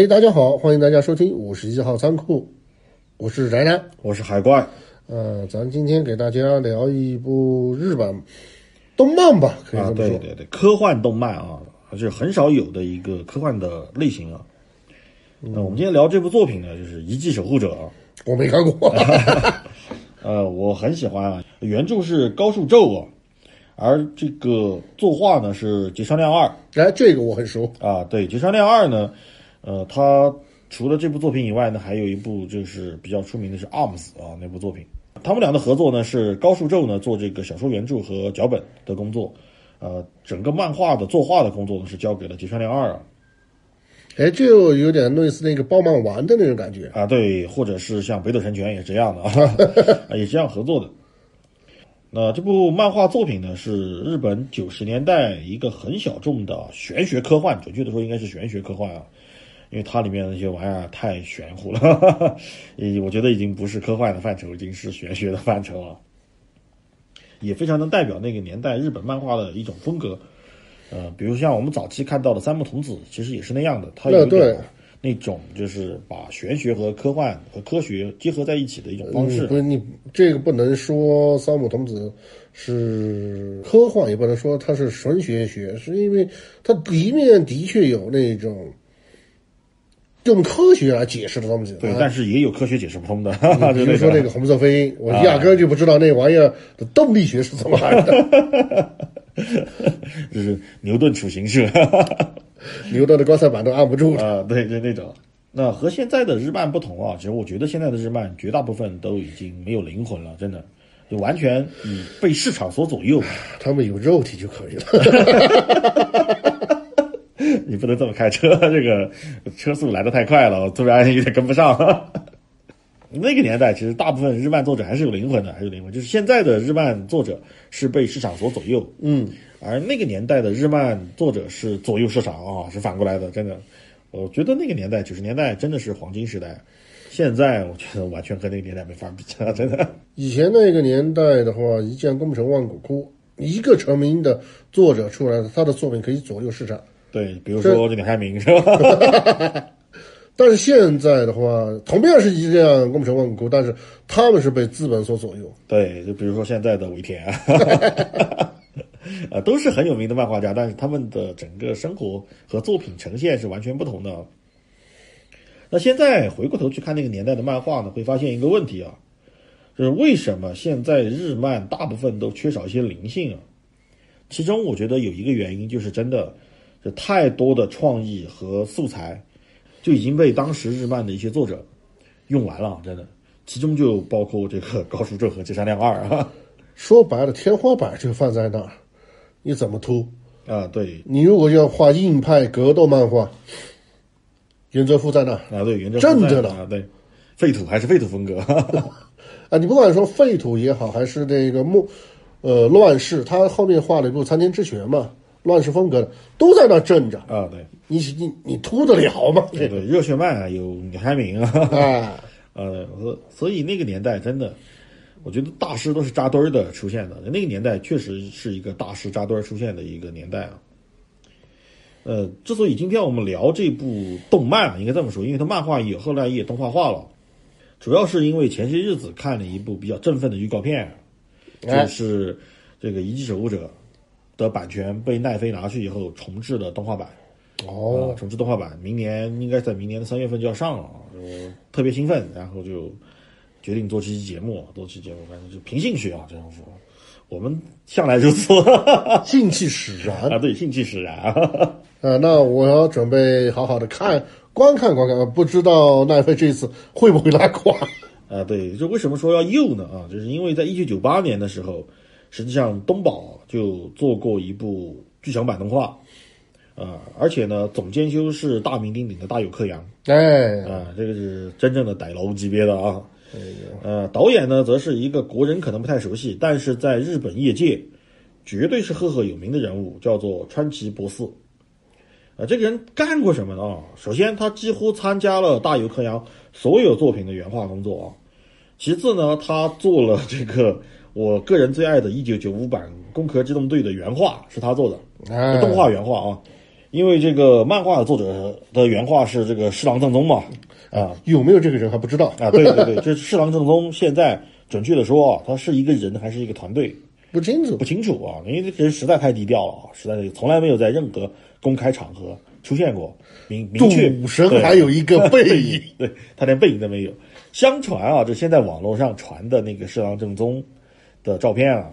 哎，大家好，欢迎大家收听五十一号仓库，我是宅男。我是海怪，呃，咱今天给大家聊一部日本动漫吧，可以啊，这么说。对对对，科幻动漫啊，还是很少有的一个科幻的类型啊。那我们今天聊这部作品呢，就是《遗迹守护者》啊。我没看过。呃，我很喜欢啊，原著是高树宙啊，而这个作画呢是吉川亮二哎，这个我很熟。啊。对，吉川亮二呢，呃，他除了这部作品以外呢，还有一部就是比较出名的是《Arms》啊那部作品。他们俩的合作呢是高树宙呢做这个小说原著和脚本的工作，呃，整个漫画的作画的工作呢是交给了吉川亮二啊。哎，就有点类似那个爆漫丸的那种感觉。啊，对，或者是像北斗神拳也是这样的啊，啊 也是这样合作的。那这部漫画作品呢，是日本九十年代一个很小众的玄学科幻，准确的说应该是玄学科幻啊，因为它里面的那些玩意儿太玄乎了，也我觉得已经不是科幻的范畴，已经是玄学的范畴了，也非常能代表那个年代日本漫画的一种风格。呃，比如像我们早期看到的三木童子，其实也是那样的，它有点那种就是把玄学和科幻和科学结合在一起的一种方式嗯、不。是你这个不能说三木童子是科幻，也不能说它是纯玄学，是因为它里面的确有那种用科学来解释的东西。对啊，但是也有科学解释不通的，比就如说那个红色飞鹰，我压根儿就不知道那玩意儿的动力学是怎么来的。就是牛顿处刑式 牛顿的棺材板都按不住。啊，对，就那种。那和现在的日漫不同啊，其实我觉得现在的日漫绝大部分都已经没有灵魂了，真的就完全以被市场所左右。他们有肉体就可以了。你不能这么开车，这个车速来得太快了，我突然有点跟不上。那个年代，其实大部分日漫作者还是有灵魂的，还是有灵魂。就是现在的日漫作者是被市场所左右，嗯，而那个年代的日漫作者是左右市场啊，是反过来的。真的，我觉得那个年代九十年代真的是黄金时代，现在我觉得完全和那个年代没法比了，真的。以前那个年代的话，一将功成万骨枯，一个成名的作者出来，他的作品可以左右市场。对，比如说这李开明是吧？但是现在的话，同样是一样功成万骨枯，但是他们是被资本所左右。对，就比如说现在的尾田，啊，都是很有名的漫画家，但是他们的整个生活和作品呈现是完全不同的。那现在回过头去看那个年代的漫画呢，会发现一个问题啊，就是为什么现在日漫大部分都缺少一些灵性啊？其中我觉得有一个原因就是真的，就太多的创意和素材就已经被当时日漫的一些作者用完了，真的。其中就包括这个高树正和芥山亮二啊，说白了，天花板就放在那儿，你怎么突？啊，对，你如果要画硬派格斗漫画，原则夫在那儿啊，对，原则正着呢。啊，对，废土还是废土风格，啊，你不管说废土也好，还是这个木，呃，乱世，他后面画了一部参天之拳嘛，乱世风格的，都在那儿镇着，啊，对，你你你突得了吗？对对，热血漫啊有李海明啊，啊，呃，所所以那个年代真的，我觉得大师都是扎堆儿的出现的。那个年代确实是一个大师扎堆儿出现的一个年代啊。呃，之所以今天我们聊这部动漫啊，应该这么说，因为它漫画也后来也动画化了，主要是因为前些日子看了一部比较振奋的预告片，哎就是这个《遗迹守护者》的版权被奈飞拿去以后重制了动画版。哦啊，，重置动画版，明年应该在明年的三月份就要上了啊，我特别兴奋，然后就决定做这期节目，做期节目，反正就凭兴趣啊，这样说，我们向来如此 兴趣使然啊，对，兴趣使然啊，那我要准备好好的看观看观看，不知道奈飞这次会不会拉垮？啊，对，就为什么说要又呢？啊，就是因为在一九九八年的时候，实际上东宝就做过一部剧场版动画，啊，而且呢，总监修是大名鼎鼎的大友克洋，哎，啊，这个是真正的逮楼级别的啊。呃，导演呢，则是一个国人可能不太熟悉，但是在日本业界绝对是赫赫有名的人物，叫做川崎博士。啊，这个人干过什么呢？啊，首先他几乎参加了大友克洋所有作品的原画工作啊。其次呢，他做了这个我个人最爱的1995版《攻壳机动队》的原画，是他做的。哎，动画原画啊。因为这个漫画的作者的原画是这个侍郎正宗嘛，啊有没有这个人还不知道，啊，对对对，这侍郎正宗现在准确的说啊，他是一个人还是一个团队不清楚不。清楚啊，因为这个人实在太低调了啊，实在是从来没有在任何公开场合出现过，明明确赌神还有一个背影，对他连背影都没有。相传啊，这现在网络上传的那个侍郎正宗的照片啊，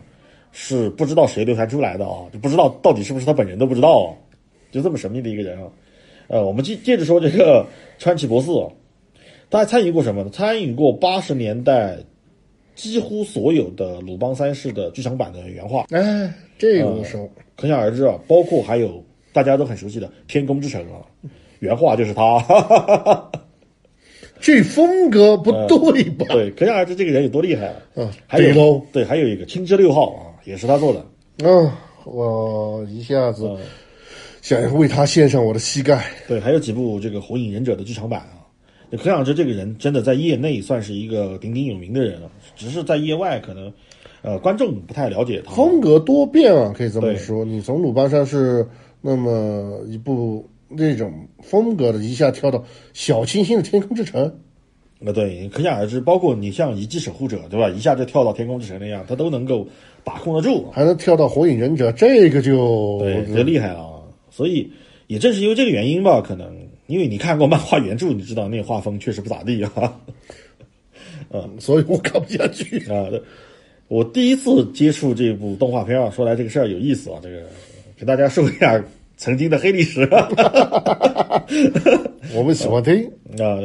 是不知道谁流传出来的啊，就不知道到底是不是他本人都不知道、啊，就这么神秘的一个人啊。呃，我们接接着说这个川崎博士啊，他还参与过什么呢？参与过八十年代几乎所有的鲁邦三世的剧场版的原画，哎，这个我熟。可想而知啊，包括还有大家都很熟悉的《天空之城》啊，原画就是他。这风格不对吧？对，可想而知这个人有多厉害啊！嗯，还有对喽。对，还有一个青之六号啊，也是他做的。嗯，我一下子嗯想为他献上我的膝盖。对，还有几部这个《火影忍者》的剧场版啊。可想而知，这个人真的在业内算是一个鼎鼎有名的人了，只是在业外可能，呃，观众不太了解他。风格多变啊，可以这么说。你从鲁班山是那么一部那种风格的，一下跳到小清新的天空之城，呃，对，可想而知，包括你像《遗迹守护者》，对吧？一下就跳到天空之城那样，他都能够把控得住。还能跳到火影忍者，这个就对，这厉害啊！所以也正是因为这个原因吧，可能因为你看过漫画原著，你知道那画风确实不咋地啊。所以我看不下去。啊，我第一次接触这部动画片啊，说来这个事儿有意思啊，这个给大家说一下曾经的黑历史。啊，我们喜欢听，啊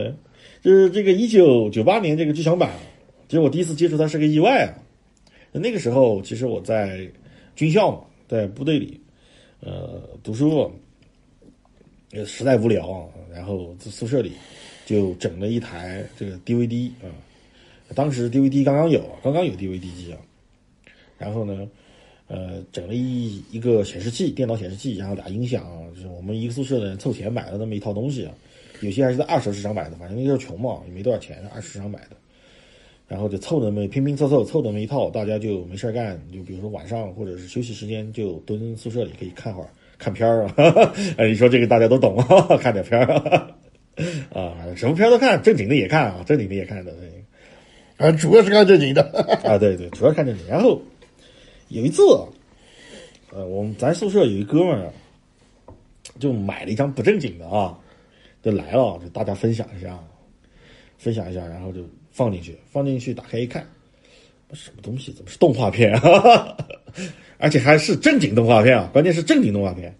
就是这个一九九八年这个剧场版，其实我第一次接触它是个意外啊。那个时候其实我在军校嘛，在部队里，呃，读书，呃，实在无聊啊，然后在宿舍里就整了一台这个 DVD 啊，当时 DVD 刚刚有，刚刚有 DVD 机啊，然后呢，呃，整了一一个显示器，电脑显示器，然后俩音响啊，就是我们一个宿舍的人凑钱买了那么一套东西啊，有些还是在二手市场买的，反正那时候穷嘛，也没多少钱，二手市场买的。然后就凑那么拼拼凑凑凑那么一套，大家就没事儿干，就比如说晚上或者是休息时间就蹲宿舍里可以看会儿看片儿啊。哎，你说这个大家都懂啊，看点片儿 啊，什么片儿都看，正经的也看啊，正经的也看的。对啊，主要是看正经的。啊，对对，主要看正经。然后有一次，呃，我们咱宿舍有一哥们儿啊，就买了一张不正经的啊，就来了，就大家分享一下，分享一下，然后就放进去，放进去，打开一看，什么东西？怎么是动画片啊？而且还是正经动画片啊！关键是正经动画片。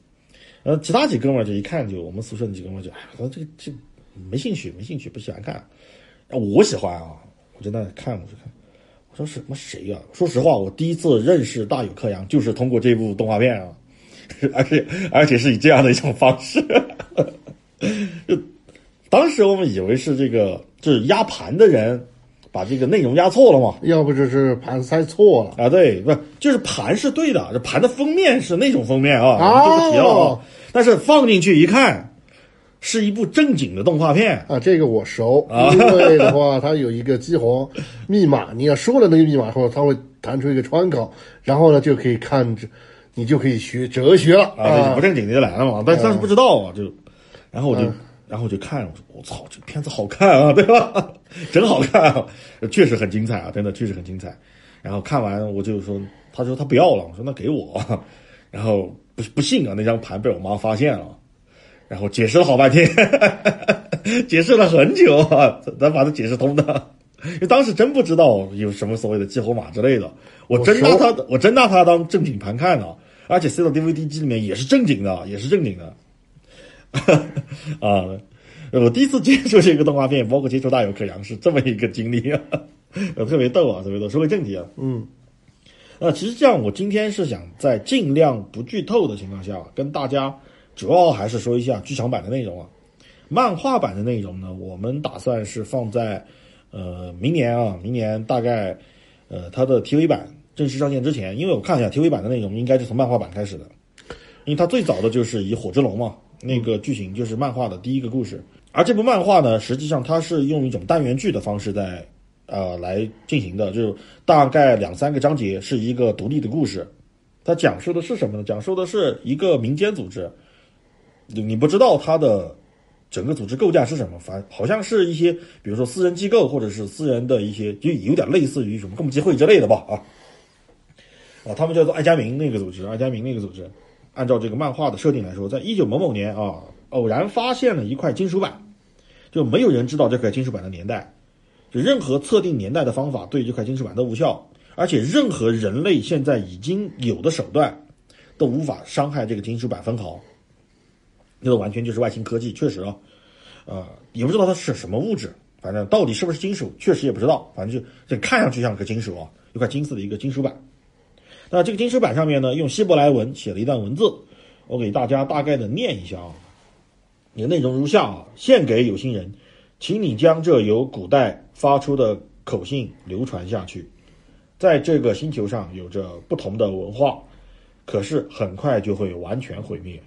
呃，其他几哥们儿就一看就我们宿舍那几哥们儿就，哎，说这个这没兴趣，没兴趣，不喜欢看。我喜欢啊，我就在那看，我就看。我说什么谁呀、说实话，我第一次认识大有克洋就是通过这部动画片啊，而且而且是以这样的一种方式。就 当时我们以为是这个就是压盘的人把这个内容压错了嘛。要不就是盘塞错了。啊，对，不就是盘是对的，这盘的封面是那种封面啊，哦就不提了啊。但是放进去一看，是一部正经的动画片。啊，这个我熟，啊因为的话，它有一个激活密码，你要说了那个密码后，它会弹出一个窗口，然后呢就可以看着，你就可以学哲学了啊，对不正经的就来了嘛，但但是不知道啊，就，然后我就，嗯然后我就看，我说我操，这片子好看啊，对吧？真好看啊，确实很精彩啊，真的确实很精彩。然后看完我就说，他说他不要了，我说那给我，然后不不信啊，那张盘被我妈发现了，然后解释了好半天，解释了很久啊，才把它解释通的。因为当时真不知道有什么所谓的激活码之类的，我真拿它，我真拿它当正经盘看呢，而且塞到 DVD 机里面也是正经的，也是正经的。啊，我第一次接触这个动画片，包括接触大有克洋是这么一个经历啊，特别逗啊，特别逗。说回正题啊，嗯，那其实这样，我今天是想在尽量不剧透的情况下，跟大家主要还是说一下剧场版的内容啊。漫画版的内容呢，我们打算是放在呃明年啊，明年大概呃它的 TV 版正式上线之前，因为我看一下 TV 版的内容，应该是从漫画版开始的，因为它最早的就是以火之龙嘛，那个剧情就是漫画的第一个故事，而这部漫画呢，实际上它是用一种单元剧的方式在呃来进行的，就是大概两三个章节是一个独立的故事。它讲述的是什么呢？讲述的是一个民间组织，你不知道它的整个组织构架是什么，反好像是一些比如说私人机构或者是私人的一些，就有点类似于什么共济会之类的吧啊啊，他们叫做爱加明那个组织，爱加明那个组织，按照这个漫画的设定来说，在一九某某年啊，偶然发现了一块金属板，就没有人知道这块金属板的年代，就任何测定年代的方法对这块金属板都无效，而且任何人类现在已经有的手段都无法伤害这个金属板分毫。那个完全就是外星科技，确实啊，呃，也不知道它是什么物质，反正到底是不是金属，确实也不知道，反正就这看上去像个金属啊，一块金色的一个金属板。那这个金属板上面呢，用希伯来文写了一段文字，我给大家大概的念一下啊。你的内容如下啊：献给有心人，请你将这由古代发出的口信流传下去。在这个星球上有着不同的文化，可是很快就会完全毁灭。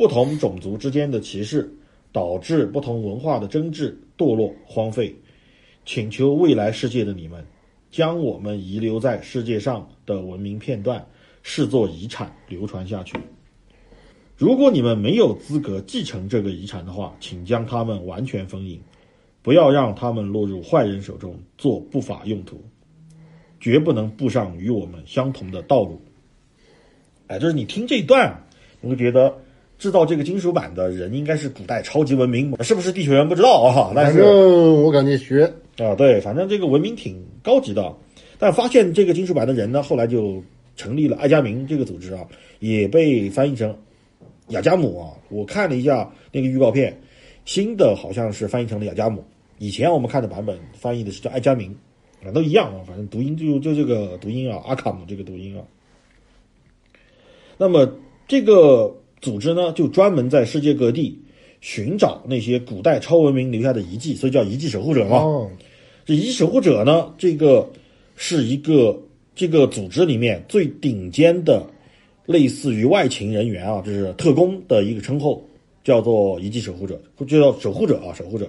不同种族之间的歧视，导致不同文化的争执、堕落、荒废。请求未来世界的你们，将我们遗留在世界上的文明片段视作遗产流传下去。如果你们没有资格继承这个遗产的话，请将它们完全封印，不要让它们落入坏人手中做不法用途，绝不能步上与我们相同的道路。哎，就是你听这一段，你会觉得。制造这个金属板的人应该是古代超级文明，是不是地球人不知道啊？但是我感觉学啊，对，反正这个文明挺高级的。但发现这个金属板的人呢，后来就成立了爱加明这个组织啊，也被翻译成雅加姆啊。我看了一下那个预告片，新的好像是翻译成了雅加姆，以前我们看的版本翻译的是叫爱加明啊，都一样啊，反正读音就就这个读音啊，阿卡姆这个读音啊。那么这个。组织呢，就专门在世界各地寻找那些古代超文明留下的遗迹，所以叫遗迹守护者嘛。这遗迹守护者呢，这个是一个这个组织里面最顶尖的，类似于外勤人员啊，就是特工的一个称后，叫做遗迹守护者，就叫守护者啊，守护者。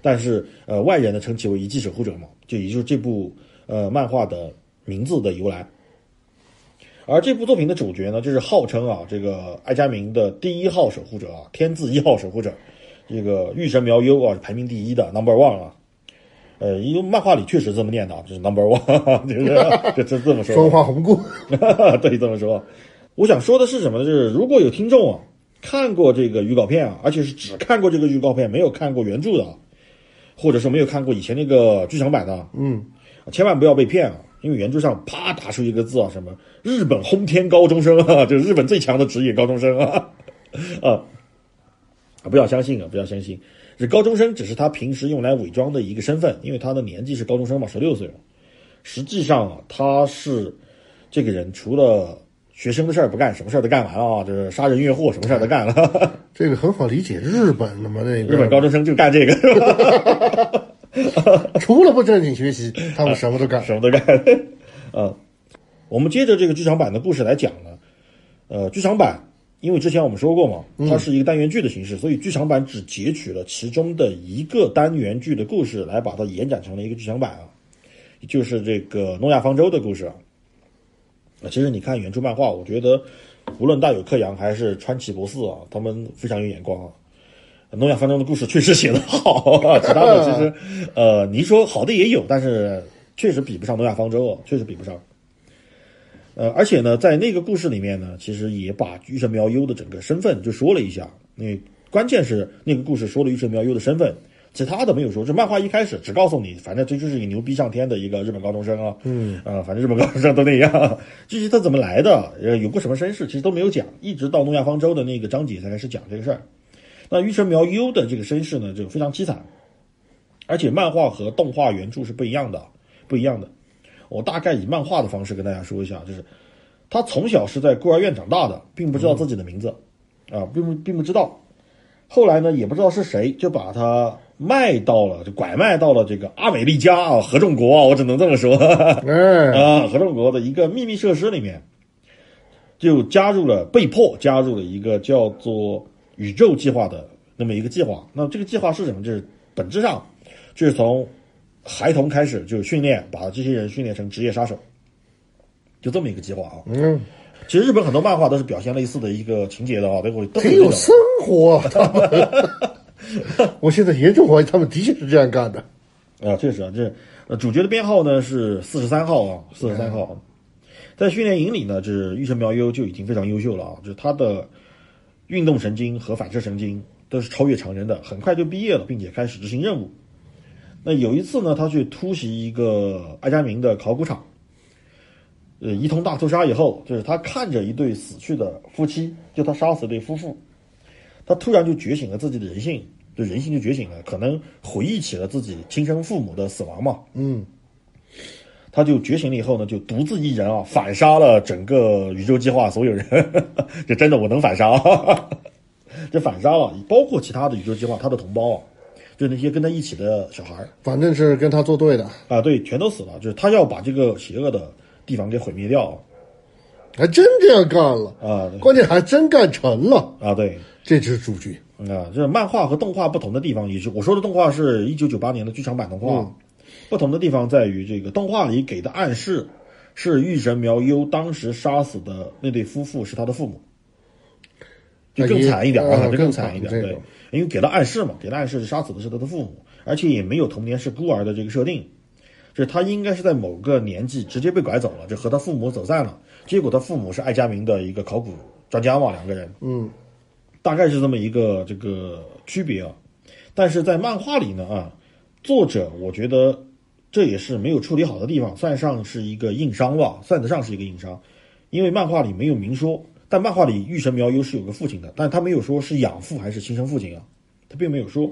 但是呃，外人呢称其为遗迹守护者嘛，就也就是这部呃漫画的名字的由来。而这部作品的主角呢，就是号称啊，这个艾佳明的第一号守护者啊，天字一号守护者，这个御神苗优啊，排名第一的 number one 啊。呃，因为漫画里确实这么念的，就是 number one，就是 就这么说。说话红过，对，这么说。我想说的是什么呢？就是如果有听众啊看过这个预告片啊，而且是只看过这个预告片，没有看过原著的，或者说没有看过以前那个剧场版的，嗯，千万不要被骗啊。因为原著上啪打出一个字啊，什么日本轰天高中生啊，就是日本最强的职业高中生 啊，啊，不要相信啊，不要相信，这高中生只是他平时用来伪装的一个身份，因为他的年纪是高中生嘛，十六岁了，实际上啊，他是这个人除了学生的事儿不干，什么事儿都干完了啊，就是杀人越货，什么事儿都干了。这个很好理解，日本的嘛，那个日本高中生就干这个。除了不正经学习，他们什么都干，什么都干。啊，我们接着这个剧场版的故事来讲呢。呃，剧场版因为之前我们说过嘛，它是一个单元剧的形式，所以剧场版只截取了其中的一个单元剧的故事来把它延展成了一个剧场版啊，就是这个诺亚方舟的故事啊。其实你看原著漫画，我觉得无论大有克洋还是川崎博士啊，他们非常有眼光啊。诺亚方舟的故事确实写得好，其他的其实，呃，你说好的也有，但是确实比不上诺亚方舟，确实比不上。呃，而且呢，在那个故事里面呢，其实也把玉神苗优的整个身份就说了一下。那关键是那个故事说了玉神苗优的身份，其他的没有说。这漫画一开始只告诉你，反正这就是一个牛逼上天的一个日本高中生啊，嗯，啊，反正日本高中生都那样。具体他怎么来的，呃，有过什么身世，其实都没有讲，一直到诺亚方舟的那个章节才开始讲这个事儿。那玉城苗优的这个身世呢，就非常凄惨，而且漫画和动画原著是不一样的，不一样的。我大概以漫画的方式跟大家说一下，就是他从小是在孤儿院长大的，并不知道自己的名字，啊，并不并不知道。后来呢，也不知道是谁就把他卖到了，就拐卖到了这个阿美利加啊，合众国啊，我只能这么说，啊，合众国的一个秘密设施里面，就加入了，被迫加入了一个叫做。宇宙计划的那么一个计划，那这个计划是什么？就是本质上就是从孩童开始就训练，把这些人训练成职业杀手，就这么一个计划啊。嗯，其实日本很多漫画都是表现类似的一个情节的啊，都会都有生活啊，他们。我现在严重怀疑他们的确是这样干的。啊，确实啊，这呃主角的编号呢是四十三号啊，四十三号。在训练营里呢，这玉城苗优就已经非常优秀了啊，就是他的运动神经和反射神经都是超越常人的，很快就毕业了，并且开始执行任务。那有一次呢，他去突袭一个爱加明的考古场，呃，一通大屠杀以后，就是他看着一对死去的夫妻，就他杀死对夫妇，他突然就觉醒了自己的人性，就人性就觉醒了，可能回忆起了自己亲生父母的死亡嘛，嗯，他就觉醒了以后呢，就独自一人啊，反杀了整个宇宙计划所有人。这真的我能反杀，这反杀了，包括其他的宇宙计划他的同胞啊，就那些跟他一起的小孩儿反正是跟他作对的，啊，对，全都死了。就是他要把这个邪恶的地方给毁灭掉还真这样干了，啊关键还真干成了。啊，对。这就是主角。啊，这漫画和动画不同的地方，也是我说的动画是一九九八年的剧场版动画，嗯不同的地方在于这个动画里给的暗示是玉神苗优当时杀死的那对夫妇是他的父母，就更惨一点啊，就啊更惨一点，对。因为给了暗示嘛，给了暗示杀死的是他的父母，而且也没有童年是孤儿的这个设定，就是他应该是在某个年纪直接被拐走了，就和他父母走散了，结果他父母是爱佳明的一个考古专家嘛，两个人，嗯，大概是这么一个这个区别啊。但是在漫画里呢啊，作者我觉得这也是没有处理好的地方，算上是一个硬伤吧，算得上是一个硬伤，因为漫画里没有明说，但漫画里玉神苗优是有个父亲的，但他没有说是养父还是亲生父亲啊，他并没有说。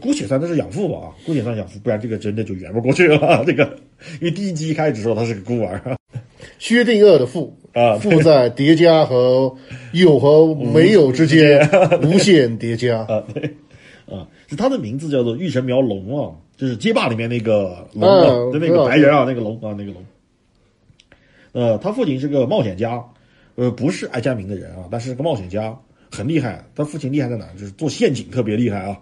姑且算他是养父吧啊，姑且算养父，不然这个真的就圆不过去了。这个，因为第一集一开始说他是个孤儿 薛定谔的父啊父在叠加和有和没有之间无限叠加。啊，对，啊，是他的名字叫做玉神苗龙啊，就是街霸里面那个龙啊，嗯那个白人啊，那个龙啊，那个龙。呃，他父亲是个冒险家，呃，不是爱加明的人啊，但是个冒险家，很厉害。他父亲厉害在哪？就是做陷阱特别厉害啊。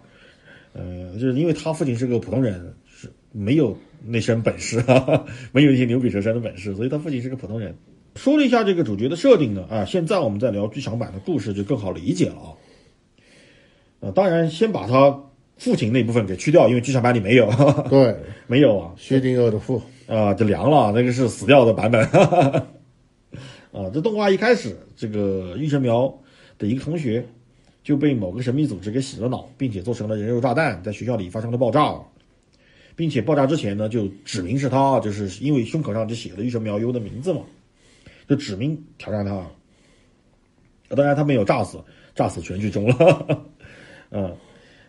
呃，就是因为他父亲是个普通人，是没有那身本事啊，没有一些牛鬼蛇神的本事，所以他父亲是个普通人。说了一下这个主角的设定呢，啊，现在我们在聊剧场版的故事就更好理解了啊。呃，当然先把他父亲那部分给去掉，因为剧场版里没有，对，没有啊，薛定谔的父，啊，就凉了，那个是死掉的版本。啊，这动画一开始，这个玉神苗的一个同学就被某个神秘组织给洗了脑，并且做成了人肉炸弹，在学校里发生了爆炸，并且爆炸之前呢，就指明是他，就是因为胸口上就写了玉神苗优的名字嘛，就指明挑战他。啊当然他没有炸死，炸死全剧终了。嗯，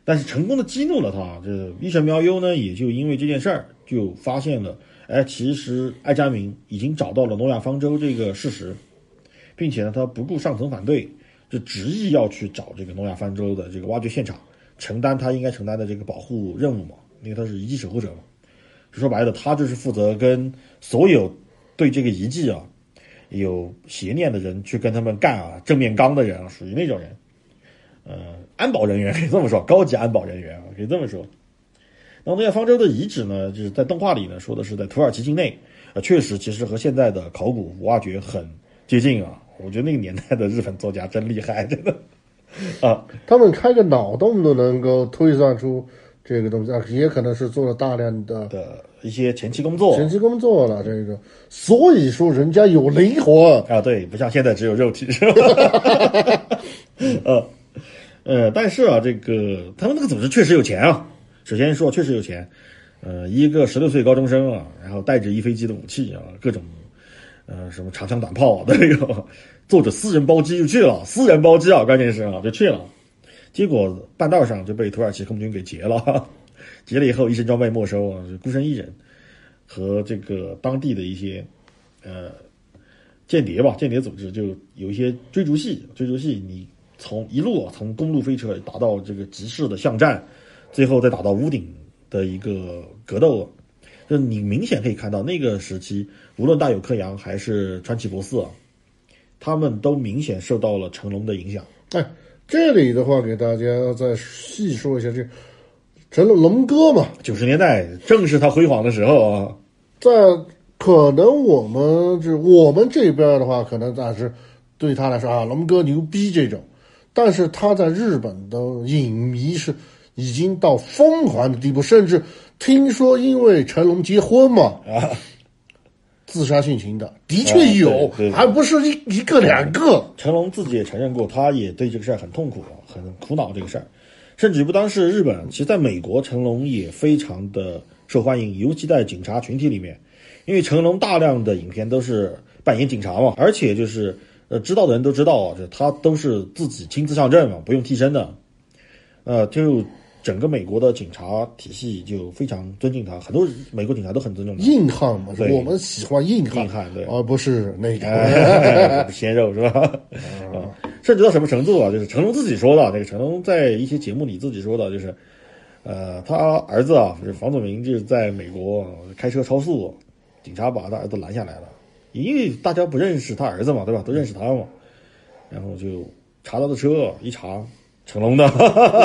但是成功的激怒了他。这玉神苗优呢，也就因为这件事儿，就发现了，哎，其实艾佳明已经找到了诺亚方舟这个事实，并且呢，他不顾上层反对，就执意要去找这个诺亚方舟的这个挖掘现场，承担他应该承担的这个保护任务嘛，因为他是遗迹守护者嘛。说白了，他就是负责跟所有对这个遗迹啊有邪念的人去跟他们干啊，正面刚的人啊，属于那种人。呃，安保人员可以这么说，高级安保人员啊，可以这么说。那诺亚方舟的遗址呢，就是在动画里呢说的是在土耳其境内，啊，确实其实和现在的考古挖掘很接近啊。我觉得那个年代的日本作家真厉害，真的啊，他们开个脑洞都能够推算出这个东西啊，也可能是做了大量的的一些前期工作前期工作了。这个，所以说人家有灵魂。啊，对，不像现在只有肉体，是吧？呃，呃，但是啊，这个他们那个组织确实有钱啊。首先说，确实有钱，呃，一个十六岁高中生啊，然后带着一飞机的武器啊，各种呃什么长枪短炮啊 都有，坐着私人包机就去了，私人包机啊，关键是啊就去了，结果半道上就被土耳其空军给劫了，劫了以后一身装备没收啊，是孤身一人，和这个当地的一些呃间谍吧，间谍组织就有一些追逐戏，追逐戏你从一路啊从公路飞车打到这个集市的巷战，最后再打到屋顶的一个格斗，就你明显可以看到那个时期，无论大有克洋还是川崎博士啊，他们都明显受到了成龙的影响。哎，这里的话给大家再细说一下，这成了龙哥嘛，九十年代正是他辉煌的时候啊，在可能我们这我们这边的话，可能暂时对他来说啊，龙哥牛逼这种，但是他在日本的影迷是已经到疯狂的地步，甚至听说因为成龙结婚嘛，啊，自杀性情的，的确有，对对对还不是一一个两个。成龙自己也承认过，他也对这个事儿很痛苦，很苦恼这个事儿，甚至不单是日本，其实在美国，成龙也非常的受欢迎，尤其在警察群体里面，因为成龙大量的影片都是扮演警察嘛，而且就是呃，知道的人都知道啊，就他都是自己亲自上阵嘛，不用替身的，呃，就整个美国的警察体系就非常尊敬他，很多美国警察都很尊重他。硬汉嘛，对我们喜欢硬汉，硬汉对而不是那个。哎，鲜肉是吧？啊，甚至到什么程度啊？就是成龙自己说的，那个成龙在一些节目里自己说的，就是，呃，他儿子啊，就是房祖名，就是在美国开车超速，警察把他儿子拦下来了，因为大家不认识他儿子嘛，对吧？都认识他嘛，然后就查他的车，一查成龙的，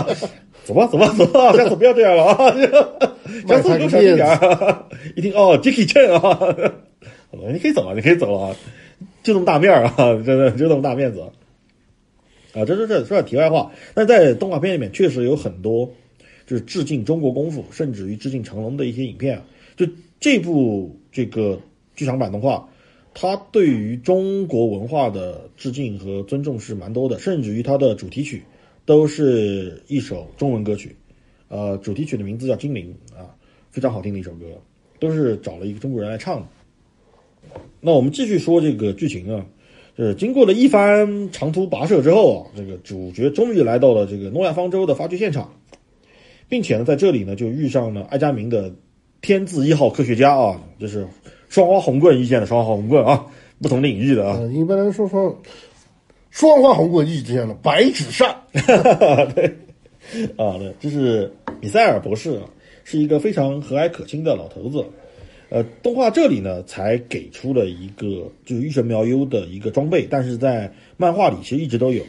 走吧走吧走吧，下次不要这样了啊，下次给我小心点儿。一听哦，Jackie Chan 啊，你可以走了，你可以走啊。就这么大面儿啊，真的就这么大面子啊！这这这说点题外话，但在动画片里面确实有很多就是致敬中国功夫，甚至于致敬成龙的一些影片啊。就这部这个剧场版动画，他对于中国文化的致敬和尊重是蛮多的，甚至于他的主题曲都是一首中文歌曲，呃，主题曲的名字叫《精灵》啊，非常好听的一首歌，都是找了一个中国人来唱的。那我们继续说这个剧情啊，就是经过了一番长途跋涉之后啊，这个主角终于来到了这个诺亚方舟的发掘现场，并且呢，在这里呢就遇上了艾佳明的天字一号科学家啊，就是双花红棍遇见了双花红棍啊，不同领域的啊，呃，一般来说双双花红棍遇见了白纸扇，啊，对，这是米塞尔博士啊，是一个非常和蔼可亲的老头子。呃，动画这里呢才给出了一个就是御神苗优的一个装备，但是在漫画里其实一直都有。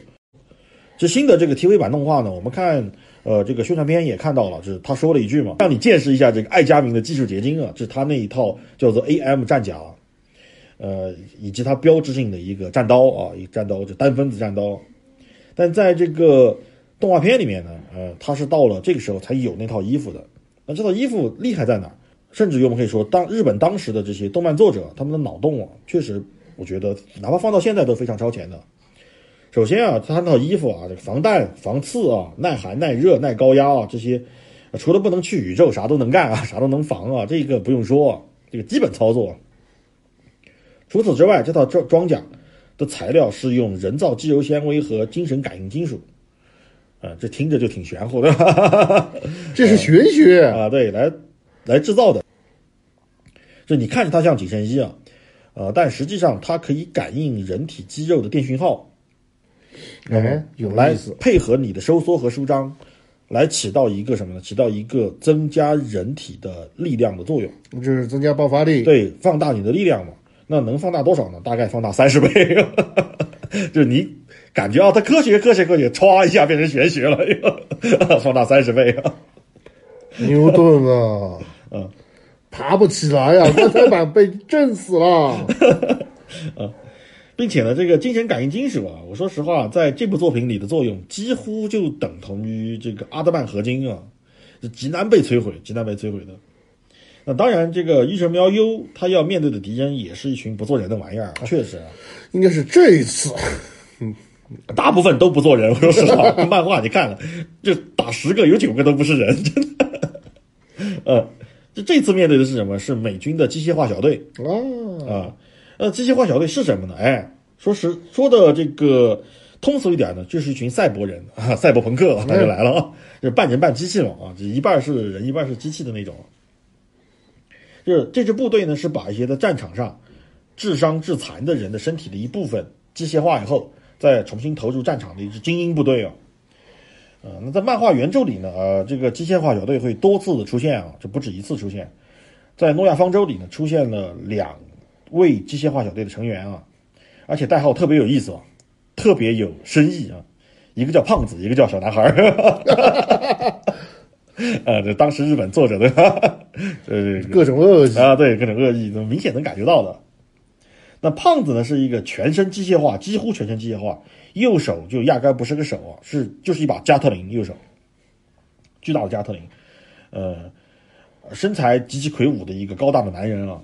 这新的这个 TV 版动画呢，我们看呃这个宣传片也看到了，就是他说了一句嘛，让你见识一下这个艾佳明的技术结晶啊，这是他那一套叫做 AM 战甲，呃，以及他标志性的一个战刀啊，一战刀就单分子战刀。但在这个动画片里面呢，呃，他是到了这个时候才有那套衣服的。那这套衣服厉害在哪？甚至于我们可以说，当日本当时的这些动漫作者，他们的脑洞啊，确实，我觉得哪怕放到现在都非常超前的。首先啊，他那套衣服啊，这个防弹、防刺啊，耐寒、耐热、耐高压啊，这些除了不能去宇宙，啥都能干啊，啥都能防啊，这个不用说，这个基本操作。除此之外，这套装装甲的材料是用人造肌肉纤维和精神感应金属，啊，这听着就挺玄乎的，这是玄学。啊，对，来来制造的。就你看着它像紧身衣啊，呃，但实际上它可以感应人体肌肉的电讯号，哎，有来意思。配合你的收缩和舒张，来起到一个什么呢？起到一个增加人体的力量的作用。就是增加爆发力。对，放大你的力量嘛。那能放大多少呢？大概放大三十倍。就是你感觉啊，它科学科学科学，歘一下变成玄学了，放大三十倍啊。牛顿啊，嗯，爬不起来呀、棺材板被震死了。并且呢，这个精神感应金属啊，我说实话，在这部作品里的作用几乎就等同于这个阿德曼合金啊，是极难被摧毁、极难被摧毁的。那当然，这个御神喵优他要面对的敌人也是一群不做人的玩意儿，确实啊，应该是这一次，大部分都不做人。我说实话，漫画你看了，就打十个有九个都不是人，真的。呃，这这次面对的是什么？是美军的机械化小队。啊，啊，呃，机械化小队是什么呢？哎，说实说的这个通俗一点呢，就是一群赛博人 啊，赛博朋克那就来了啊，就是半人半机器嘛啊，就一半是人，一半是机器的那种。就是这支部队呢，是把一些在战场上致伤致残的人的身体的一部分机械化以后，再重新投入战场的一支精英部队啊。呃，那在漫画原著里呢，呃，这个机械化小队会多次的出现啊，这不止一次出现。在诺亚方舟里呢，出现了两位机械化小队的成员啊，而且代号特别有意思啊，特别有深意啊。一个叫胖子，一个叫小男孩儿。呃，这当时日本作者的，呃，各种恶意。啊，对，各种恶意，明显能感觉到的。那胖子呢，是一个全身机械化，几乎全身机械化，右手就压根不是个手啊，是就是一把加特林，右手巨大的加特林，呃，身材极其魁梧的一个高大的男人啊。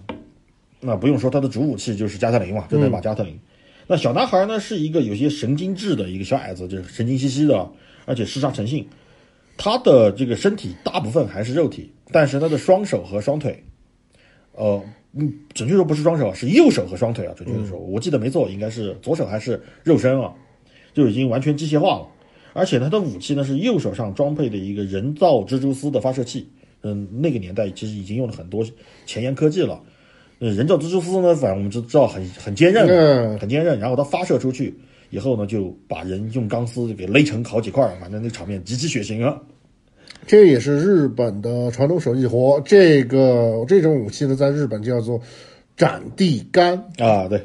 那不用说，他的主武器就是加特林嘛，就那把加特林。那小男孩呢，是一个有些神经质的一个小矮子，就是神经兮兮的，而且嗜杀成性。他的这个身体大部分还是肉体，但是他的双手和双腿，呃，嗯，准确说不是双手，是右手和双腿啊。准确的说，我记得没错，应该是左手还是肉身啊，就已经完全机械化了。而且他的武器呢是右手上装配的一个人造蜘蛛丝的发射器。嗯，那个年代其实已经用了很多前沿科技了。呃，人造蜘蛛丝呢，反正我们就知道很很坚韧，嗯很坚韧。然后它发射出去以后呢，就把人用钢丝给勒成好几块儿，反正那场面极其血腥啊。这也是日本的传统手艺活。这个这种武器呢，在日本叫做斩地杆，啊，对，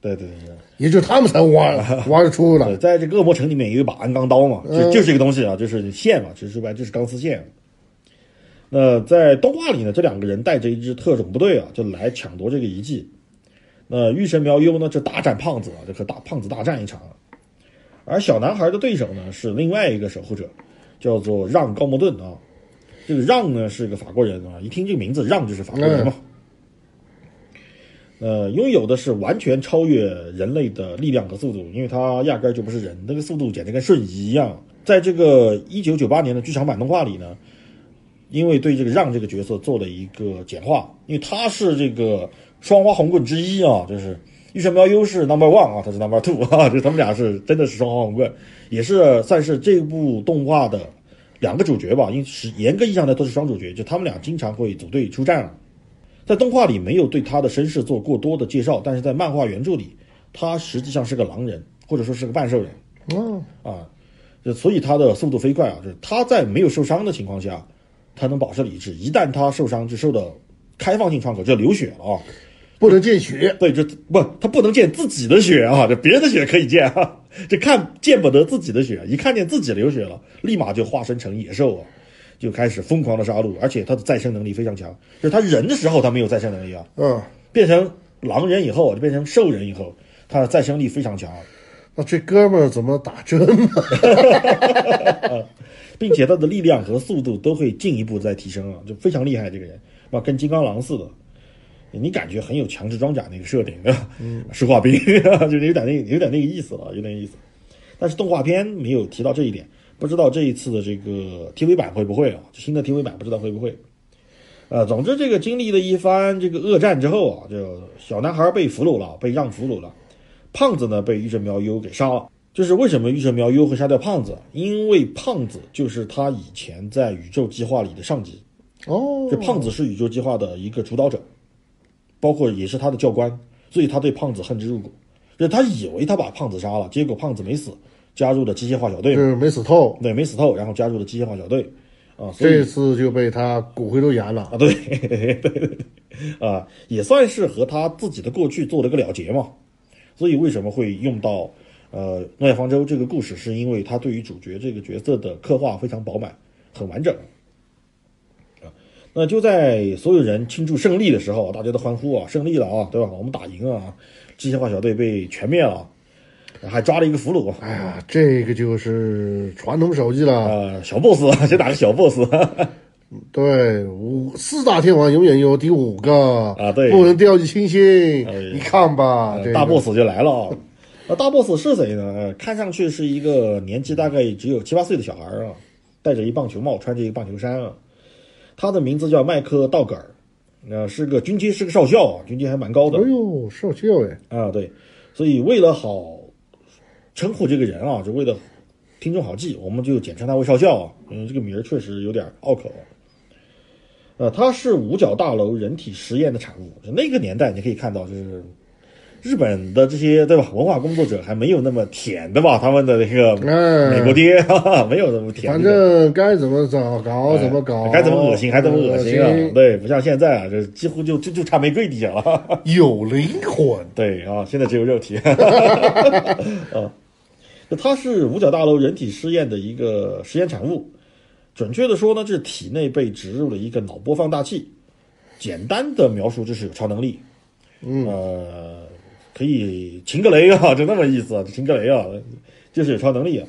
对对对也就他们才挖 挖得出对，来。在这个恶魔城里面有一把鞍钢刀嘛，就嗯就是这个东西啊，就是线嘛，其实说白了就是钢丝线。那在动画里呢，这两个人带着一支特种部队啊，就来抢夺这个遗迹。那御神苗优呢，就大战胖子啊，这和大胖子大战一场。而小男孩的对手呢，是另外一个守护者，叫做让高摩顿啊。这个让呢是个法国人啊，一听这个名字，让就是法国人嘛。呃，拥有的是完全超越人类的力量和速度，因为他压根儿就不是人，那个速度简直跟瞬移一样。在这个一九九八年的剧场版动画里呢，因为对这个让这个角色做了一个简化，因为他是这个双花红棍之一啊，就是御神苗优是 number one 啊，他是 number two 啊，就他们俩是真的是双花红棍，也是算是这部动画的两个主角吧，因为是严格意义上的都是双主角，就他们俩经常会组队出战。在动画里没有对他的身世做过多的介绍，但是在漫画原著里，他实际上是个狼人，或者说是个半兽人嗯，啊，就所以他的速度飞快啊，就是他在没有受伤的情况下，他能保持理智，一旦他受伤就受到开放性创口，就流血了啊。不能见血。对，这不，他不能见自己的血啊，这别人的血可以见啊，这看见不得自己的血，一看见自己流血了，立马就化身成野兽啊，就开始疯狂的杀戮，而且他的再生能力非常强，就是他人的时候他没有再生能力啊，嗯，变成狼人以后，就变成兽人以后，他的再生力非常强，那这哥们儿怎么打针呢？并且他的力量和速度都会进一步在提升啊，就非常厉害。这个人啊，跟金刚狼似的，你感觉很有强制装甲那个设定的，嗯，石化兵，就是有点那有点那个意思了，有点意思。但是动画片没有提到这一点，不知道这一次的这个 TV 版会不会啊？新的 TV 版不知道会不会。呃，总之这个经历了一番这个恶战之后啊，就小男孩被俘虏了，被让俘虏了，胖子呢被御神苗优给杀了。就是为什么玉神苗优会杀掉胖子？因为胖子就是他以前在宇宙计划里的上级，哦这，胖子是宇宙计划的一个主导者，包括也是他的教官，所以他对胖子恨之入骨。就是他以为他把胖子杀了，结果胖子没死，加入了机械化小队就，是没死透，对，没死透，然后加入了机械化小队，啊，所这次就被他骨灰都扬了。啊，对 对对对，啊，也算是和他自己的过去做了个了结嘛。所以为什么会用到呃《诺亚方舟》这个故事，是因为他对于主角这个角色的刻画非常饱满，很完整。啊，那就在所有人庆祝胜利的时候，大家都欢呼啊，胜利了啊，对吧？我们打赢了啊，机械化小队被全灭了，还抓了一个俘虏。哎呀，这个就是传统手艺了。呃，小 boss 啊，先打个小 boss 对，五四大天王永远有第五个啊对不能掉以轻心。哎你看吧，这个大 boss 就来了啊。那大 boss 是谁呢？呃看上去是一个年纪大概只有七八岁的小孩啊，戴着一棒球帽，穿着一个棒球衫啊。他的名字叫麦克道格尔，呃，是个军阶，是个少校啊，军阶还蛮高的哎呦，少校哎，啊。对，所以为了好称呼这个人啊，就为了听众好记，我们就简称他为少校啊。嗯，这个名儿确实有点拗口。呃，他是五角大楼人体实验的产物。就那个年代，你可以看到，就是日本的这些对吧，文化工作者还没有那么舔的吧？他们的那个哎美国爹，哈哈，没有那么舔。反正该怎么搞搞哎怎么搞，该怎么恶心还怎么恶心啊对，不像现在啊，这几乎就就就差玫瑰底下了。有灵魂。对啊，现在只有肉体。啊，那它是五角大楼人体试验的一个实验产物，准确的说呢，就是体内被植入了一个脑波放大器。简单的描述就是有超能力，嗯呃，可以擒个雷啊，就那么意思啊，擒个雷啊，就是有超能力啊。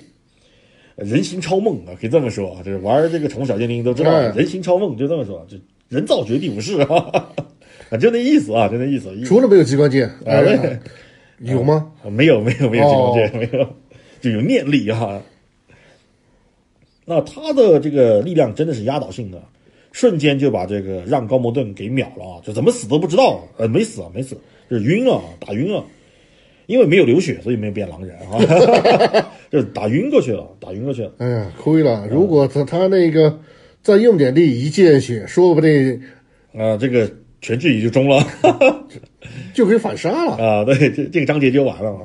人形超梦啊，可以这么说啊，就是玩这个宠物小精灵都知道，哎人形超梦就这么说，就人造绝地武士啊，啊，就那意思啊，就那意思。除了没有机关剑，有吗？啊没有没有没有机关剑，哦没有，就有念力啊。那他的这个力量真的是压倒性的，瞬间就把这个让高摩顿给秒了啊！就怎么死都不知道，呃，没死啊，没死，就是晕了，打晕了。因为没有流血，所以没有变狼人啊，就是打晕过去了，打晕过去了。哎呀，亏了！如果他他那个再用点力，一见血，说不定啊、这个全剧也就中了 就可以反杀了。啊！对，这这个章节就完了啊。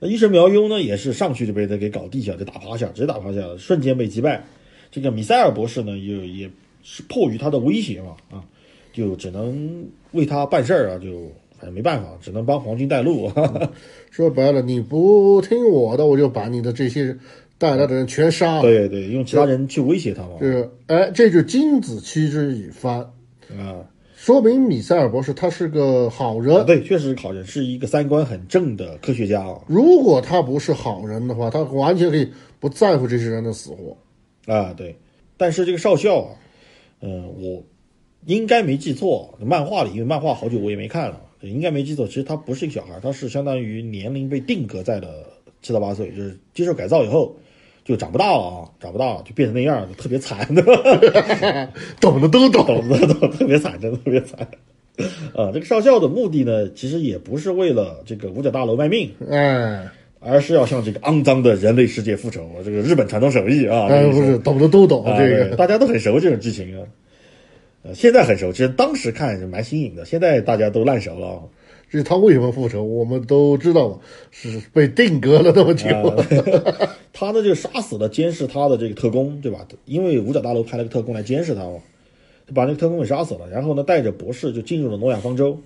那医生苗优呢，也是上去就被他给搞地下，就打趴下，直接打趴下了，瞬间被击败。这个米塞尔博士呢，也也是迫于他的威胁嘛，啊，就只能为他办事儿啊，就没办法，只能帮皇军带路。说白了，你不听我的，我就把你的这些带来的人全杀了。对对，用其他人去威胁他嘛。是哎，这就金子欺之以番，啊，说明米塞尔博士他是个好人。对，确实是好人，是一个三观很正的科学家啊。如果他不是好人的话，他完全可以不在乎这些人的死活。啊，对，但是这个少校啊，嗯、我应该没记错，漫画里因为漫画好久我也没看了，应该没记错，其实他不是一个小孩，他是相当于年龄被定格在了七到八岁，就是接受改造以后就长不大了啊，长不大了就变成那样，特别惨的，懂的都懂。懂的都特别惨，真的特别惨。啊，这个少校的目的呢，其实也不是为了这个五角大楼卖命，哎而是要向这个肮脏的人类世界复仇。这个日本传统手艺啊，哎，不是懂的都懂啊，这个。大家都很熟这种剧情啊。呃，现在很熟，其实当时看是蛮新颖的，现在大家都烂熟了啊。至于他为什么复仇，我们都知道了，是被定格了那么久。啊他呢就杀死了监视他的这个特工，对吧？因为五角大楼派了个特工来监视他嘛，就把那个特工给杀死了。然后呢，带着博士就进入了诺亚方舟。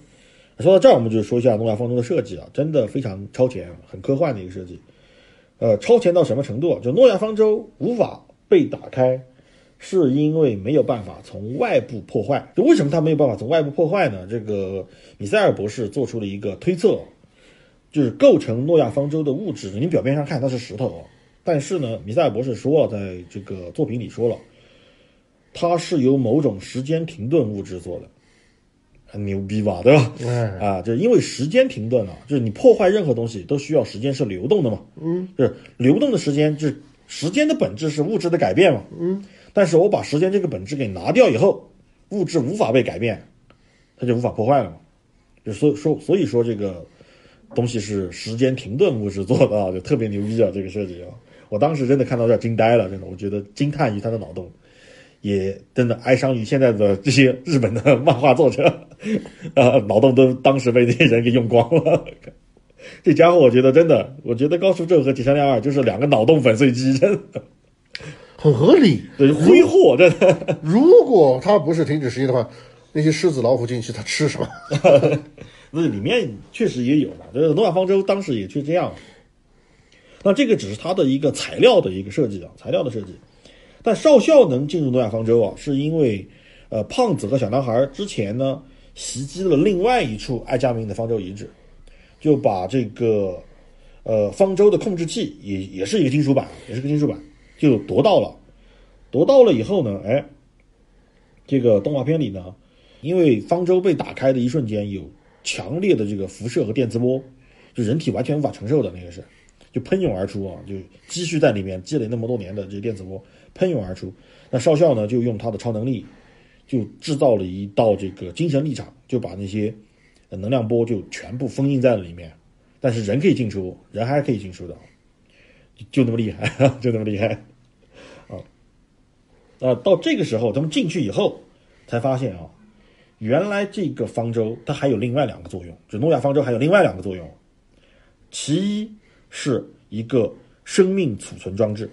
说到这儿，我们就说一下诺亚方舟的设计啊，真的非常超前，很科幻的一个设计。呃，超前到什么程度啊？就诺亚方舟无法被打开，是因为没有办法从外部破坏。就为什么他没有办法从外部破坏呢？这个米塞尔博士做出了一个推测，就是构成诺亚方舟的物质，你表面上看它是石头，但是呢，米塞尔博士说，在这个作品里说了，它是由某种时间停顿物质做的，很牛逼吧，对吧？嗯，啊，就是因为时间停顿了，就是你破坏任何东西都需要时间是流动的嘛，嗯，就是流动的时间，就是时间的本质是物质的改变嘛，嗯，但是我把时间这个本质给拿掉以后，物质无法被改变，它就无法破坏了嘛，就所说所以说这个东西是时间停顿物质做的啊，就特别牛逼啊，这个设计啊，我当时真的看到这惊呆了，真的，我觉得惊叹于他的脑洞。也真的哀伤于现在的这些日本的漫画作者，啊，脑洞都当时被那些人给用光了。这家伙，我觉得真的，我觉得高树正和吉山亮二就是两个脑洞粉碎机，真的，很合理。对，挥霍，真的。如果他不是停止时间的话，那些狮子老虎进去，他吃什么？那里面确实也有的，这个诺亚方舟当时也就这样。那这个只是它的一个材料的一个设计啊，材料的设计。但少校能进入诺亚方舟啊，是因为呃胖子和小男孩之前呢袭击了另外一处爱加明的方舟遗址，就把这个呃方舟的控制器也也是一个金属板，也是个金属板，就夺到了。夺到了以后呢，哎，这个动画片里呢，因为方舟被打开的一瞬间有强烈的这个辐射和电磁波，就人体完全无法承受的那个是，就喷涌而出啊，就积蓄在里面积累那么多年的这个电磁波喷涌而出。那少校呢就用他的超能力，就制造了一道这个精神力场，就把那些能量波就全部封印在了里面。但是人可以进出，人还是可以进出的，就那么厉害，就那么厉害！啊，到这个时候，他们进去以后才发现啊，原来这个方舟它还有另外两个作用，就诺亚方舟还有另外两个作用，其一是一个生命储存装置，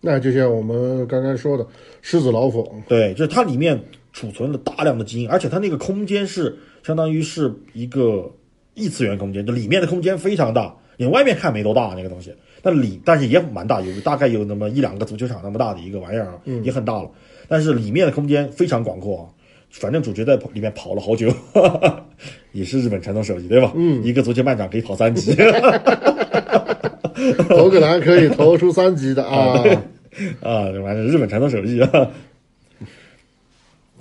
那就像我们刚刚说的，狮子老虎，对，就是它里面储存了大量的基因，而且它那个空间是相当于是一个异次元空间，就里面的空间非常大，你外面看没多大那个东西，但里但是也蛮大，有大概有那么一两个足球场那么大的一个玩意儿，也很大了。但是里面的空间非常广阔，反正主角在里面跑了好久，也是日本传统手艺，对吧？嗯，一个足球半场可以跑三级，投个篮可以投出三级的啊 啊，反正日本传统手艺啊。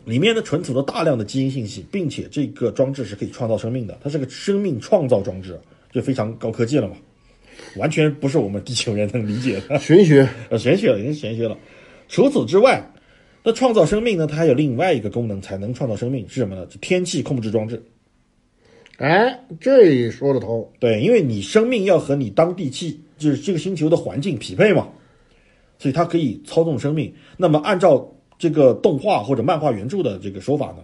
里面呢存储了大量的基因信息，并且这个装置是可以创造生命的，它是个生命创造装置，就非常高科技了嘛，完全不是我们地球人能理解的玄学，呃，玄学了，已经玄学了。除此之外，那创造生命呢，它还有另外一个功能才能创造生命是什么呢？天气控制装置。哎，这说得通。对，因为你生命要和你当地气，就是这个星球的环境匹配嘛，所以它可以操纵生命。那么按照这个动画或者漫画原著的这个说法呢，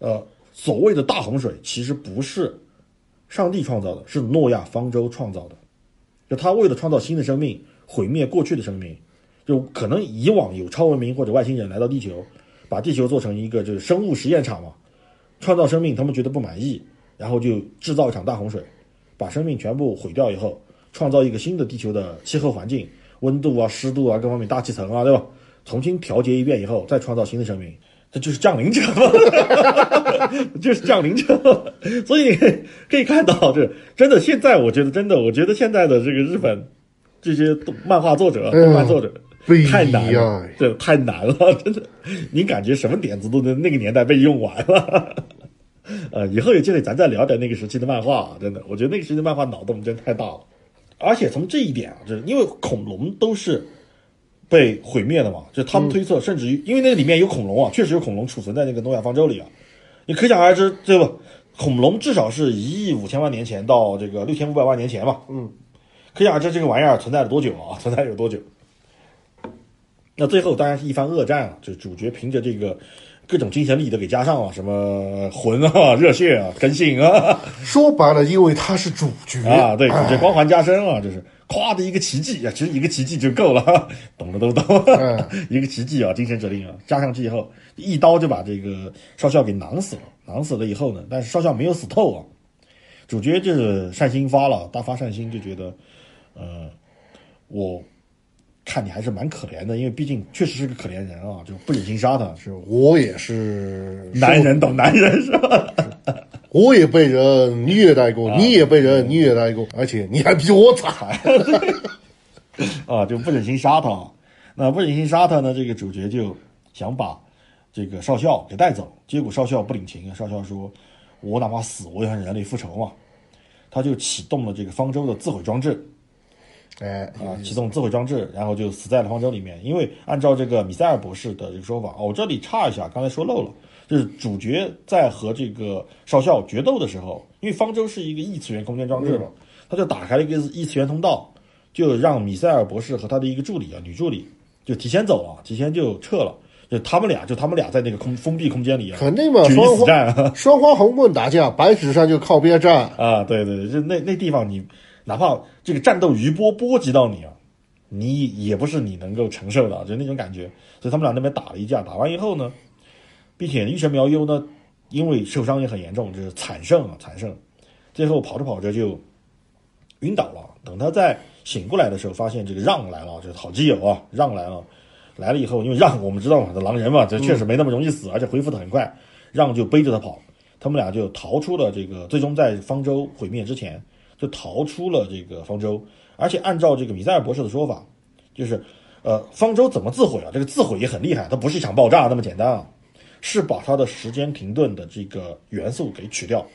呃，所谓的大洪水其实不是上帝创造的，是诺亚方舟创造的。就他为了创造新的生命，毁灭过去的生命，就可能以往有超文明或者外星人来到地球，把地球做成一个就是生物实验场嘛，创造生命，他们觉得不满意，然后就制造一场大洪水，把生命全部毁掉以后，创造一个新的地球的气候环境，温度啊、湿度啊各方面，大气层啊，对吧？重新调节一遍以后，再创造新的生命，这就是降临者嘛，就是降临者。所以可以看到，这真的现在，我觉得真的，我觉得现在的这个日本这些漫画作者、动漫作者太难了，这太难了，真的，你感觉什么点子都在那个年代被用完了。呃，以后有机会咱再聊点那个时期的漫画，真的，我觉得那个时期的漫画脑洞真太大了。而且从这一点啊，就是因为恐龙都是。被毁灭的嘛，就他们推测，甚至于因为那里面有恐龙啊，确实有恐龙储存在那个诺亚方舟里啊，你可想而知，对吧？恐龙至少是一亿五千万年前到这个六千五百万年前嘛，嗯，可想而知这个玩意儿存在了多久啊？存在有多久？那最后当然是一番恶战啊，就主角凭着这个各种精神力都给加上了，什么魂啊、热血啊、根性啊，说白了，因为他是主角啊，对，主角光环加身啊，这是。咵的一个奇迹啊，其实一个奇迹就够了，懂的都懂。一个奇迹啊，精神指令啊，加上去以后，一刀就把这个少校给囊死了。囊死了以后呢，但是少校没有死透啊。主角就是善心发了，大发善心，就觉得，呃，我看你还是蛮可怜的，因为毕竟确实是个可怜人啊，就不忍心杀他。是我也是男人懂男人是吧？我也被人虐待过，你也被人虐待过，而且你还比我惨 啊！就不忍心杀他，那不忍心杀他呢？这个主角就想把这个少校给带走，结果少校不领情，少校说：“我哪怕死，我也向人类复仇嘛。”他就启动了这个方舟的自毁装置，哎啊，启动自毁装置，然后就死在了方舟里面。因为按照这个米塞尔博士的这个说法，哦，我这里插一下，刚才说漏了。就是主角在和这个少校决斗的时候，因为方舟是一个异次元空间装置嘛，他就打开了一个异次元通道，就让米塞尔博士和他的一个助理啊，女助理就提前走了，提前就撤了，就他们俩，就他们俩在那个空封闭空间里啊，肯定嘛，双花 双花红棍打架，白纸上就靠边站。啊，对对，就那那地方你哪怕这个战斗余波波及到你啊，你也不是你能够承受的，就那种感觉，所以他们俩那边打了一架，打完以后呢。并且玉神苗优呢，因为受伤也很严重，就是惨胜啊，惨胜。最后跑着跑着就晕倒了。等他再醒过来的时候，发现这个让来了，就是好基友啊，让来了。来了以后，因为让我们知道嘛，这狼人嘛，这确实没那么容易死，而且恢复的很快。让就背着他跑，他们俩就逃出了这个，最终在方舟毁灭之前就逃出了这个方舟。而且按照这个米塞尔博士的说法，就是呃，方舟怎么自毁啊？这个自毁也很厉害，它不是一场爆炸那么简单啊。是把它的时间停顿的这个元素给取掉，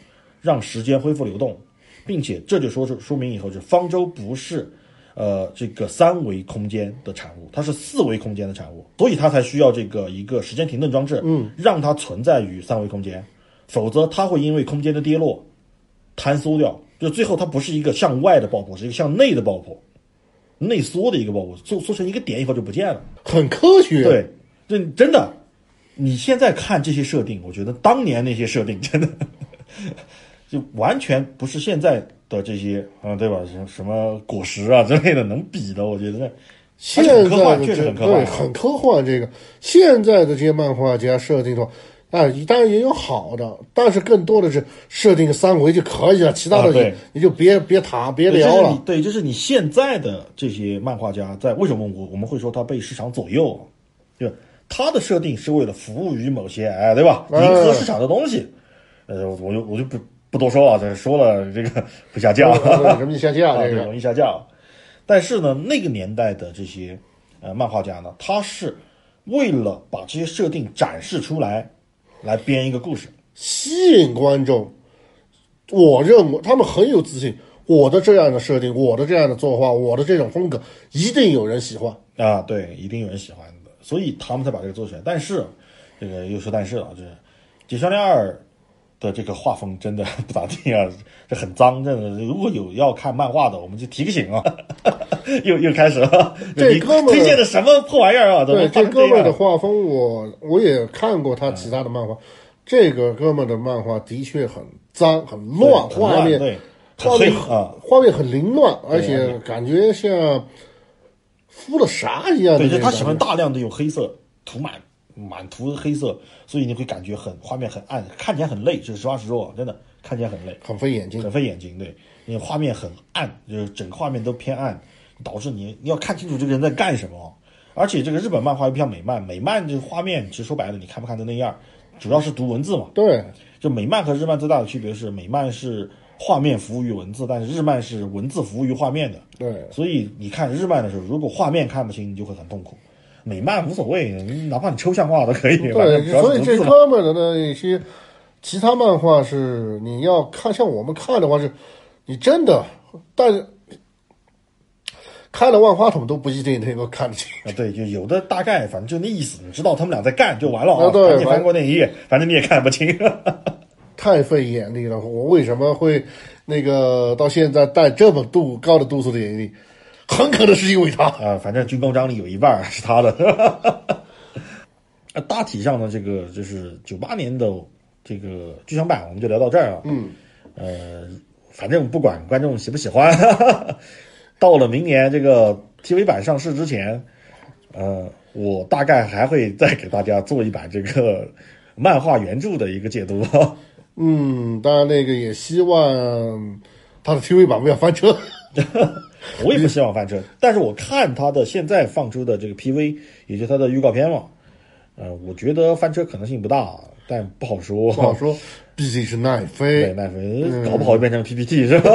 让时间恢复流动，并且这就说是说明以后，是方舟不是，呃，这个三维空间的产物，它是四维空间的产物，所以它才需要这个一个时间停顿装置，嗯，让它存在于三维空间，否则它会因为空间的跌落坍缩掉，就最后它不是一个向外的爆破，是一个向内的爆破，内缩的一个爆破，缩缩成一个点以后就不见了，很科学，对，这真的。你现在看这些设定，我觉得当年那些设定真的就完全不是现在的这些啊，对吧？什什么果实啊之类的能比的？我觉得现在科幻确实很科幻，很科幻。这个现在的这些漫画家设定的话，啊，当然也有好的，但是更多的是设定三维就可以了，其他的你、啊你就别别谈别对，就聊了。是对，就是你现在的这些漫画家在为什么我我们会说他被市场左右？就他的设定是为了服务于某些哎，对吧？迎合市场的东西。呃，我就我就不不多说了，这说了这个 会下架，呃人民下架啊，对，这个容易下架。但是呢，那个年代的这些呃漫画家呢，他是为了把这些设定展示出来，来编一个故事。吸引观众，我认为他们很有自信。我的这样的设定，我的这样的作画，我的这种风格，一定有人喜欢。啊，对，一定有人喜欢的，所以他们才把这个做出来。但是，这个又说但是了，这《锦上恋二》的这个画风真的不咋地啊，这很脏，真的。如果有要看漫画的，我们就提个醒啊，又又开始了。这哥们儿推荐的什么破玩意儿啊？对，这哥们儿的？画风我，我也看过他其他的漫画。这个哥们儿的漫画的确很脏、很乱，画面对，很画面黑啊。画面很凌乱，而且感觉像敷了啥一样的对，他喜欢大量的用黑色涂满满涂黑色，所以你会感觉很画面很暗，看起来很累。就是实话实说，真的看起来很累。很费眼睛。很费眼睛，对，因为画面很暗，就是整个画面都偏暗，导致你你要看清楚这个人在干什么。而且这个日本漫画又不像美漫，美漫这个画面其实说白了，你看不看都那样，主要是读文字嘛。对，就美漫和日漫最大的区别是，美漫是画面服务于文字，但是日漫是文字服务于画面的。对，所以你看日漫的时候，如果画面看不清，你就会很痛苦。美漫无所谓，哪怕你抽象化都可以，对，所以这是文字嘛。哥们的那些其他漫画是你要看，像我们看的话是，你真的，但是开了万花筒都不一定能够看得清。啊，对，就有的大概，反正就那意思，你知道他们俩在干就完了啊。啊对赶紧翻过那一页，反正你也看不清。太费眼力了。我为什么会那个到现在带这么度高的度数的眼力？很可能是因为他。啊，反正军功章里有一半是他的。呃，大体上呢，这个就是九八年的这个剧场版，我们就聊到这儿啊。嗯，呃，反正不管观众喜不喜欢，到了明年这个 TV 版上市之前，呃，我大概还会再给大家做一版这个漫画原著的一个解读。嗯，当然那个也希望他的 TV 版不要翻车。我也不希望翻车，但是我看他的现在放出的这个 PV，也就是他的预告片嘛，呃，我觉得翻车可能性不大，但不好说。不好说，毕竟是奈对，飞，奈飞搞不好就变成 PPT 是吧？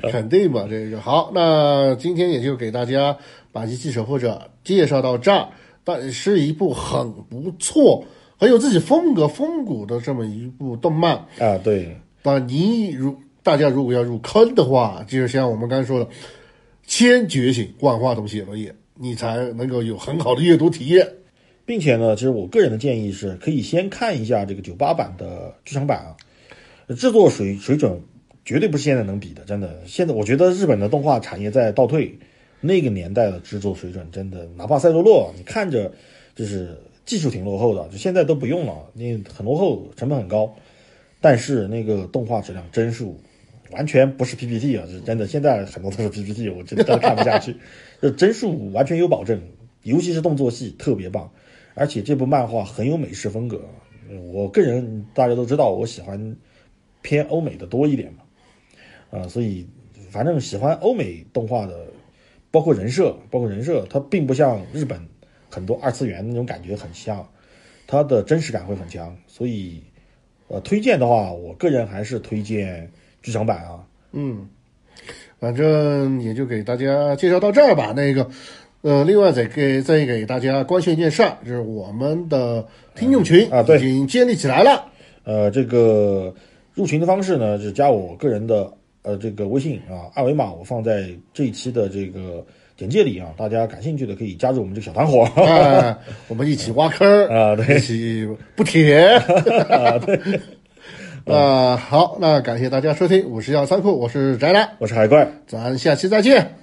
肯定嘛？这个好，那今天也就给大家把《机器守护者》介绍到这儿，但是一部很不错、很有自己风格风骨的这么一部动漫。啊，对，但你如大家如果要入坑的话，就是像我们刚才说的，先觉醒万花筒写作业，你才能够有很好的阅读体验。并且呢，其实我个人的建议是，可以先看一下这个九八版的剧场版啊，制作水水准绝对不是现在能比的，真的。现在我觉得日本的动画产业在倒退，那个年代的制作水准真的，哪怕赛罗洛，你看着就是技术挺落后的，就现在都不用了，那很落后，成本很高，但是那个动画质量帧数完全不是 PPT 啊，是真的。现在很多都是 PPT，我真的看不下去。这帧数完全有保证，尤其是动作戏特别棒，而且这部漫画很有美式风格。我个人大家都知道，我喜欢偏欧美的多一点嘛，啊、所以反正喜欢欧美动画的，包括人设，包括人设，它并不像日本很多二次元那种感觉很像，它的真实感会很强，所以呃，推荐的话，我个人还是推荐剧场版啊。嗯，反正也就给大家介绍到这儿吧。那个，呃，另外再给再给大家官宣一件事儿，就是我们的听众群啊对已经建立起来了。呃，这个入群的方式呢，是加我个人的呃这个微信啊，二维码我放在这一期的这个简介里啊，大家感兴趣的可以加入我们这个小团伙。啊，我们一起挖坑啊对一起不铁。啊，好，那感谢大家收听我是药仓库，我是宅男，我是海怪。咱下期再见。